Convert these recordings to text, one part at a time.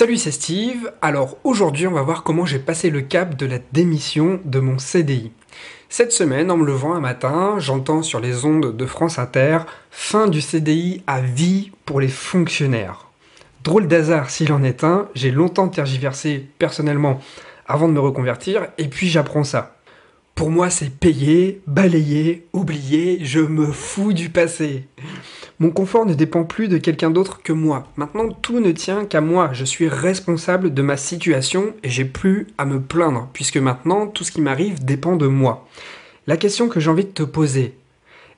Salut, c'est Steve. Alors aujourd'hui, on va voir comment j'ai passé le cap de la démission de mon CDI. Cette semaine, en me levant un matin, j'entends sur les ondes de France Inter fin du CDI à vie pour les fonctionnaires. Drôle d'hasard s'il en est un, j'ai longtemps tergiversé personnellement avant de me reconvertir et puis j'apprends ça. Pour moi, c'est payer, balayer, oublier, je me fous du passé. Mon confort ne dépend plus de quelqu'un d'autre que moi. Maintenant, tout ne tient qu'à moi. Je suis responsable de ma situation et j'ai plus à me plaindre, puisque maintenant, tout ce qui m'arrive dépend de moi. La question que j'ai envie de te poser,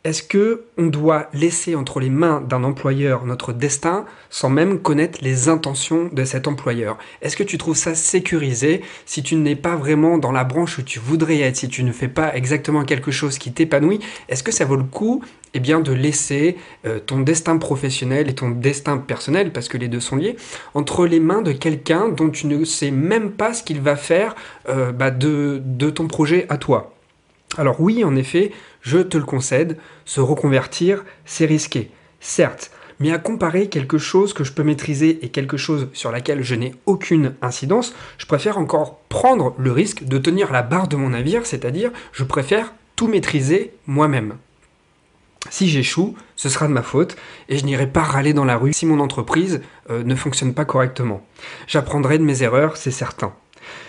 est-ce que on doit laisser entre les mains d'un employeur notre destin sans même connaître les intentions de cet employeur? Est-ce que tu trouves ça sécurisé? Si tu n'es pas vraiment dans la branche où tu voudrais être, si tu ne fais pas exactement quelque chose qui t'épanouit Est-ce que ça vaut le coup eh bien, de laisser euh, ton destin professionnel et ton destin personnel, parce que les deux sont liés, entre les mains de quelqu'un dont tu ne sais même pas ce qu'il va faire euh, bah, de, de ton projet à toi? Alors oui, en effet, je te le concède, se reconvertir, c'est risqué, certes, mais à comparer quelque chose que je peux maîtriser et quelque chose sur laquelle je n'ai aucune incidence, je préfère encore prendre le risque de tenir la barre de mon navire, c'est-à-dire je préfère tout maîtriser moi-même. Si j'échoue, ce sera de ma faute et je n'irai pas râler dans la rue si mon entreprise euh, ne fonctionne pas correctement. J'apprendrai de mes erreurs, c'est certain.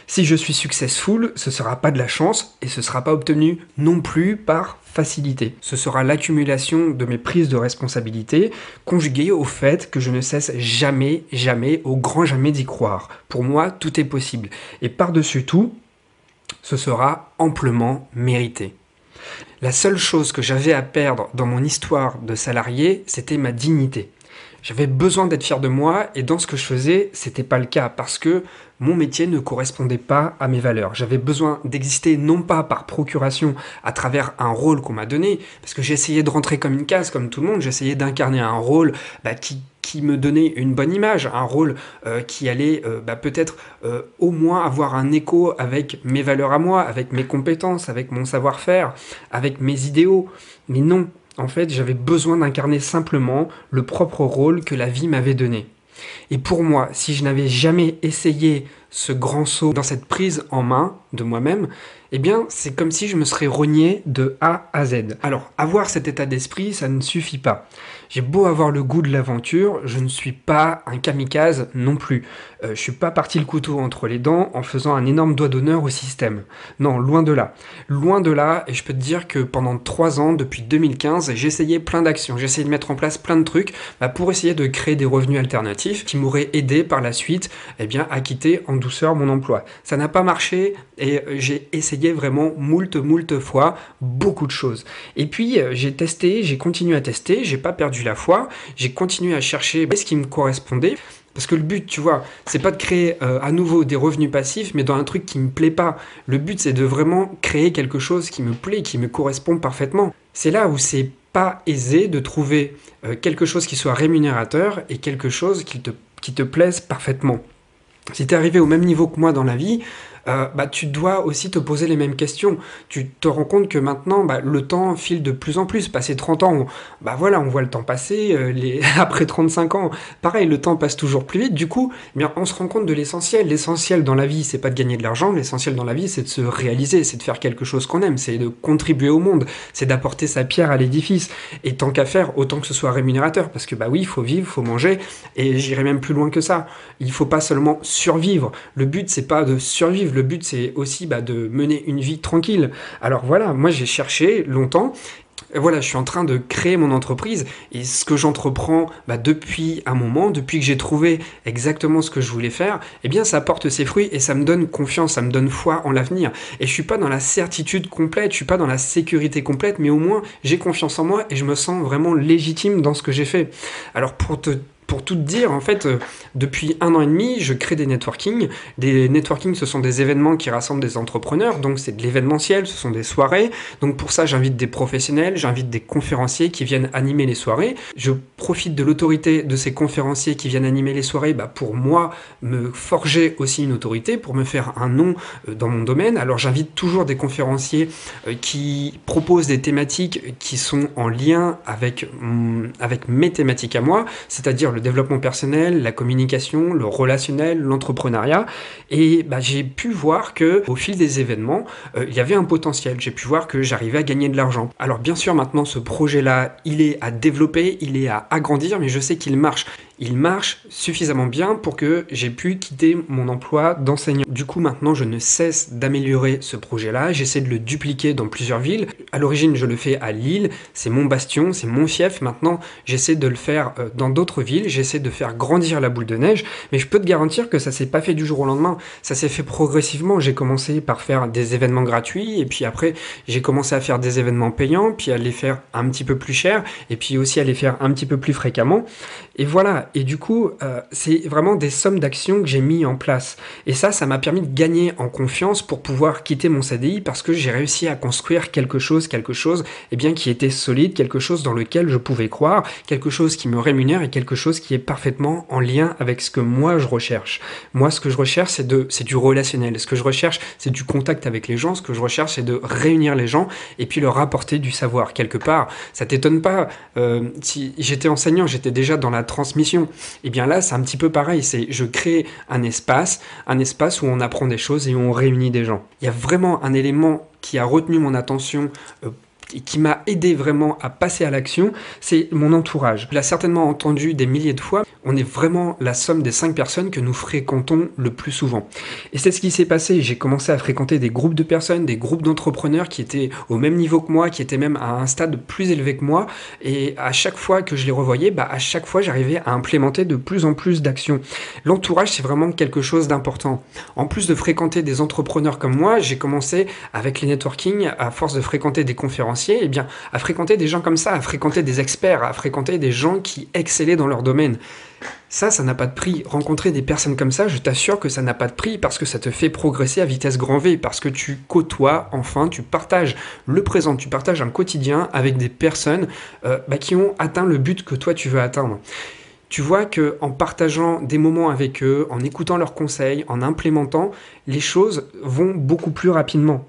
Si je suis successful, ce sera pas de la chance et ce sera pas obtenu non plus par facilité. Ce sera l'accumulation de mes prises de responsabilité conjuguée au fait que je ne cesse jamais, jamais, au grand jamais d'y croire. Pour moi, tout est possible. Et par-dessus tout, ce sera amplement mérité. La seule chose que j'avais à perdre dans mon histoire de salarié, c'était ma dignité. J'avais besoin d'être fier de moi et dans ce que je faisais, c'était pas le cas parce que mon métier ne correspondait pas à mes valeurs. J'avais besoin d'exister non pas par procuration à travers un rôle qu'on m'a donné, parce que j'essayais de rentrer comme une case, comme tout le monde, j'essayais d'incarner un rôle bah, qui, me donnait une bonne image, un rôle euh, qui allait euh, bah, peut-être euh, au moins avoir un écho avec mes valeurs à moi, avec mes compétences, avec mon savoir-faire, avec mes idéaux. Mais non, en fait, j'avais besoin d'incarner simplement le propre rôle que la vie m'avait donné. Et pour moi, si je n'avais jamais essayé ce grand saut dans cette prise en main de moi-même, eh bien, c'est comme si je me serais rogné de A à Z. Alors, avoir cet état d'esprit, ça ne suffit pas. J'ai beau avoir le goût de l'aventure, je ne suis pas un kamikaze non plus. Euh, je suis pas parti le couteau entre les dents en faisant un énorme doigt d'honneur au système. Non, loin de là. Loin de là, et je peux te dire que pendant trois ans, depuis 2015, j'ai essayé plein d'actions, j'ai essayé de mettre en place plein de trucs bah, pour essayer de créer des revenus alternatifs qui m'auraient aidé par la suite eh bien, à quitter en douceur mon emploi. Ça n'a pas marché et euh, j'ai essayé vraiment moult, moult fois beaucoup de choses. Et puis, euh, j'ai testé, j'ai continué à tester, j'ai pas perdu la foi, j'ai continué à chercher ce qui me correspondait. Parce que le but, tu vois, c'est pas de créer euh, à nouveau des revenus passifs, mais dans un truc qui me plaît pas. Le but, c'est de vraiment créer quelque chose qui me plaît, qui me correspond parfaitement. C'est là où c'est pas aisé de trouver quelque chose qui soit rémunérateur et quelque chose qui te, qui te plaise parfaitement. Si tu es arrivé au même niveau que moi dans la vie, euh, bah, tu dois aussi te poser les mêmes questions. Tu te rends compte que maintenant, bah, le temps file de plus en plus. Passé 30 ans, on, bah voilà, on voit le temps passer. Euh, les... Après 35 ans, pareil, le temps passe toujours plus vite. Du coup, eh bien, on se rend compte de l'essentiel. L'essentiel dans la vie, c'est pas de gagner de l'argent. L'essentiel dans la vie, c'est de se réaliser, c'est de faire quelque chose qu'on aime, c'est de contribuer au monde, c'est d'apporter sa pierre à l'édifice. Et tant qu'à faire, autant que ce soit rémunérateur, parce que bah oui, il faut vivre, il faut manger. Et j'irai même plus loin que ça. Il faut pas seulement survivre. Le but, c'est pas de survivre le but, c'est aussi bah, de mener une vie tranquille. Alors voilà, moi j'ai cherché longtemps voilà, je suis en train de créer mon entreprise et ce que j'entreprends bah, depuis un moment, depuis que j'ai trouvé exactement ce que je voulais faire, eh bien ça porte ses fruits et ça me donne confiance, ça me donne foi en l'avenir. Et je suis pas dans la certitude complète, je suis pas dans la sécurité complète, mais au moins j'ai confiance en moi et je me sens vraiment légitime dans ce que j'ai fait. Alors pour te pour tout dire, en fait, euh, depuis un an et demi, je crée des networking. Des networking, ce sont des événements qui rassemblent des entrepreneurs, donc c'est de l'événementiel, ce sont des soirées. Donc pour ça, j'invite des professionnels, j'invite des conférenciers qui viennent animer les soirées. Je profite de l'autorité de ces conférenciers qui viennent animer les soirées bah, pour moi me forger aussi une autorité, pour me faire un nom euh, dans mon domaine. Alors j'invite toujours des conférenciers euh, qui proposent des thématiques qui sont en lien avec, avec mes thématiques à moi, c'est-à-dire le développement personnel, la communication, le relationnel, l'entrepreneuriat. Et bah, j'ai pu voir que au fil des événements, euh, il y avait un potentiel. J'ai pu voir que j'arrivais à gagner de l'argent. Alors bien sûr, maintenant, ce projet-là, il est à développer, il est à agrandir, mais je sais qu'il marche il marche suffisamment bien pour que j'ai pu quitter mon emploi d'enseignant. Du coup, maintenant, je ne cesse d'améliorer ce projet-là. J'essaie de le dupliquer dans plusieurs villes. À l'origine, je le fais à Lille. C'est mon bastion, c'est mon fief. Maintenant, j'essaie de le faire euh, dans d'autres villes. J'essaie de faire grandir la boule de neige. Mais je peux te garantir que ça s'est pas fait du jour au lendemain. Ça s'est fait progressivement. J'ai commencé par faire des événements gratuits. Et puis après, j'ai commencé à faire des événements payants. Puis à les faire un petit peu plus cher. Et puis aussi à les faire un petit peu plus fréquemment. Et voilà. Et du coup, euh, c'est vraiment des sommes d'actions que j'ai mis en place. Et ça, ça m'a permis de gagner en confiance pour pouvoir quitter mon CDI parce que j'ai réussi à construire quelque chose, quelque chose, eh bien, qui était solide, quelque chose dans lequel je pouvais croire, quelque chose qui me rémunère et quelque chose qui est parfaitement en lien avec ce que moi je recherche. Moi, ce que je recherche, c'est de, c'est du relationnel. Ce que je recherche, c'est du contact avec les gens. Ce que je recherche, c'est de réunir les gens et puis leur apporter du savoir quelque part. Ça t'étonne pas euh, si j'étais enseignant, j'étais déjà dans la transmission et eh bien là, c'est un petit peu pareil. C'est je crée un espace, un espace où on apprend des choses et où on réunit des gens. Il y a vraiment un élément qui a retenu mon attention euh, et qui m'a aidé vraiment à passer à l'action, c'est mon entourage. Il a certainement entendu des milliers de fois, on est vraiment la somme des cinq personnes que nous fréquentons le plus souvent. Et c'est ce qui s'est passé. J'ai commencé à fréquenter des groupes de personnes, des groupes d'entrepreneurs qui étaient au même niveau que moi, qui étaient même à un stade plus élevé que moi. Et à chaque fois que je les revoyais, bah, à chaque fois, j'arrivais à implémenter de plus en plus d'actions. L'entourage, c'est vraiment quelque chose d'important. En plus de fréquenter des entrepreneurs comme moi, j'ai commencé avec les networking, à force de fréquenter des conférenciers, eh bien, à fréquenter des gens comme ça, à fréquenter des experts, à fréquenter des gens qui excellaient dans leur domaine. Ça, ça n'a pas de prix. Rencontrer des personnes comme ça, je t'assure que ça n'a pas de prix parce que ça te fait progresser à vitesse grand V, parce que tu côtoies, enfin, tu partages le présent, tu partages un quotidien avec des personnes euh, bah, qui ont atteint le but que toi tu veux atteindre. Tu vois que en partageant des moments avec eux, en écoutant leurs conseils, en implémentant, les choses vont beaucoup plus rapidement.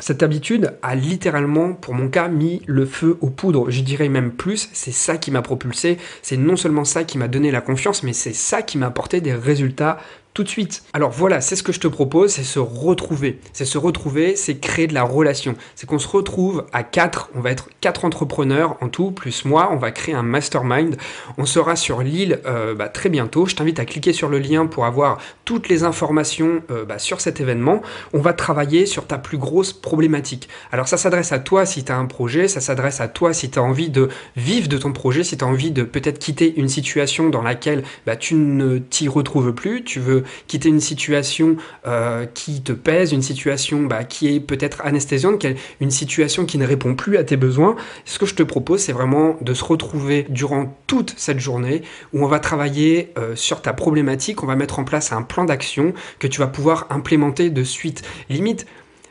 Cette habitude a littéralement, pour mon cas, mis le feu aux poudres. Je dirais même plus, c'est ça qui m'a propulsé. C'est non seulement ça qui m'a donné la confiance, mais c'est ça qui m'a apporté des résultats tout de suite. Alors voilà, c'est ce que je te propose, c'est se retrouver. C'est se retrouver, c'est créer de la relation. C'est qu'on se retrouve à quatre, on va être quatre entrepreneurs en tout, plus moi, on va créer un mastermind. On sera sur l'île euh, bah, très bientôt. Je t'invite à cliquer sur le lien pour avoir toutes les informations euh, bah, sur cet événement. On va travailler sur ta plus grosse problématique. Alors ça s'adresse à toi si tu as un projet, ça s'adresse à toi si tu as envie de vivre de ton projet, si tu as envie de peut-être quitter une situation dans laquelle bah, tu ne t'y retrouves plus, tu veux quitter une situation euh, qui te pèse, une situation bah, qui est peut-être anesthésiante, une situation qui ne répond plus à tes besoins, ce que je te propose, c'est vraiment de se retrouver durant toute cette journée où on va travailler euh, sur ta problématique, on va mettre en place un plan d'action que tu vas pouvoir implémenter de suite. Limite,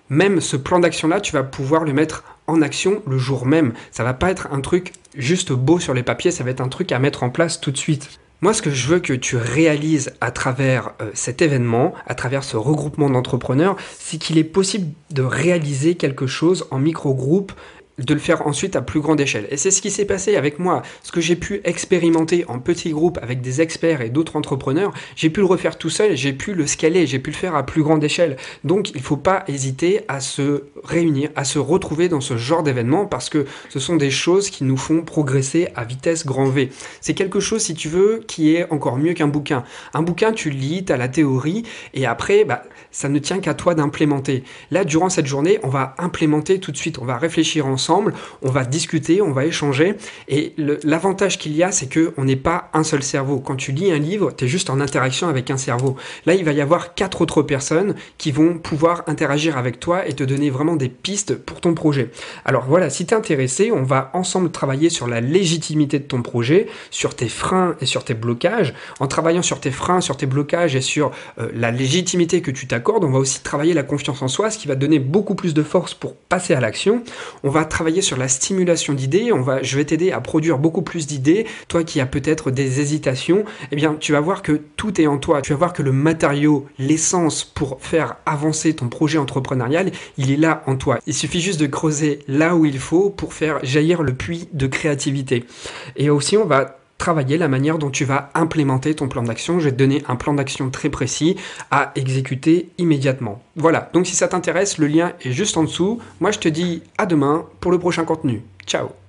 même ce plan d'action-là, tu vas pouvoir le mettre en action le jour même. Ça va pas être un truc juste beau sur les papiers, ça va être un truc à mettre en place tout de suite. Moi, ce que je veux que tu réalises à travers euh, cet événement, à travers ce regroupement d'entrepreneurs, c'est qu'il est possible de réaliser quelque chose en micro-groupe de le faire ensuite à plus grande échelle. Et c'est ce qui s'est passé avec moi. Ce que j'ai pu expérimenter en petits groupes avec des experts et d'autres entrepreneurs, j'ai pu le refaire tout seul, j'ai pu le scaler, j'ai pu le faire à plus grande échelle. Donc il ne faut pas hésiter à se réunir, à se retrouver dans ce genre d'événement parce que ce sont des choses qui nous font progresser à vitesse grand V. C'est quelque chose, si tu veux, qui est encore mieux qu'un bouquin. Un bouquin, tu lis, tu as la théorie et après, bah, ça ne tient qu'à toi d'implémenter. Là, durant cette journée, on va implémenter tout de suite, on va réfléchir ensemble on va discuter, on va échanger. Et l'avantage qu'il y a, c'est qu'on n'est pas un seul cerveau. Quand tu lis un livre, tu es juste en interaction avec un cerveau. Là, il va y avoir quatre autres personnes qui vont pouvoir interagir avec toi et te donner vraiment des pistes pour ton projet. Alors voilà, si tu es intéressé, on va ensemble travailler sur la légitimité de ton projet, sur tes freins et sur tes blocages. En travaillant sur tes freins, sur tes blocages et sur euh, la légitimité que tu t'accordes, on va aussi travailler la confiance en soi, ce qui va donner beaucoup plus de force pour passer à l'action. On va travailler sur la stimulation d'idées. Va, je vais t'aider à produire beaucoup plus d'idées. Toi qui as peut-être des hésitations, eh bien, tu vas voir que tout est en toi. Tu vas voir que le matériau, l'essence pour faire avancer ton projet entrepreneurial, il est là en toi. Il suffit juste de creuser là où il faut pour faire jaillir le puits de créativité. Et aussi, on va travailler la manière dont tu vas implémenter ton plan d'action. Je vais te donner un plan d'action très précis à exécuter immédiatement. Voilà, donc si ça t'intéresse, le lien est juste en dessous. Moi je te dis à demain pour le prochain contenu. Ciao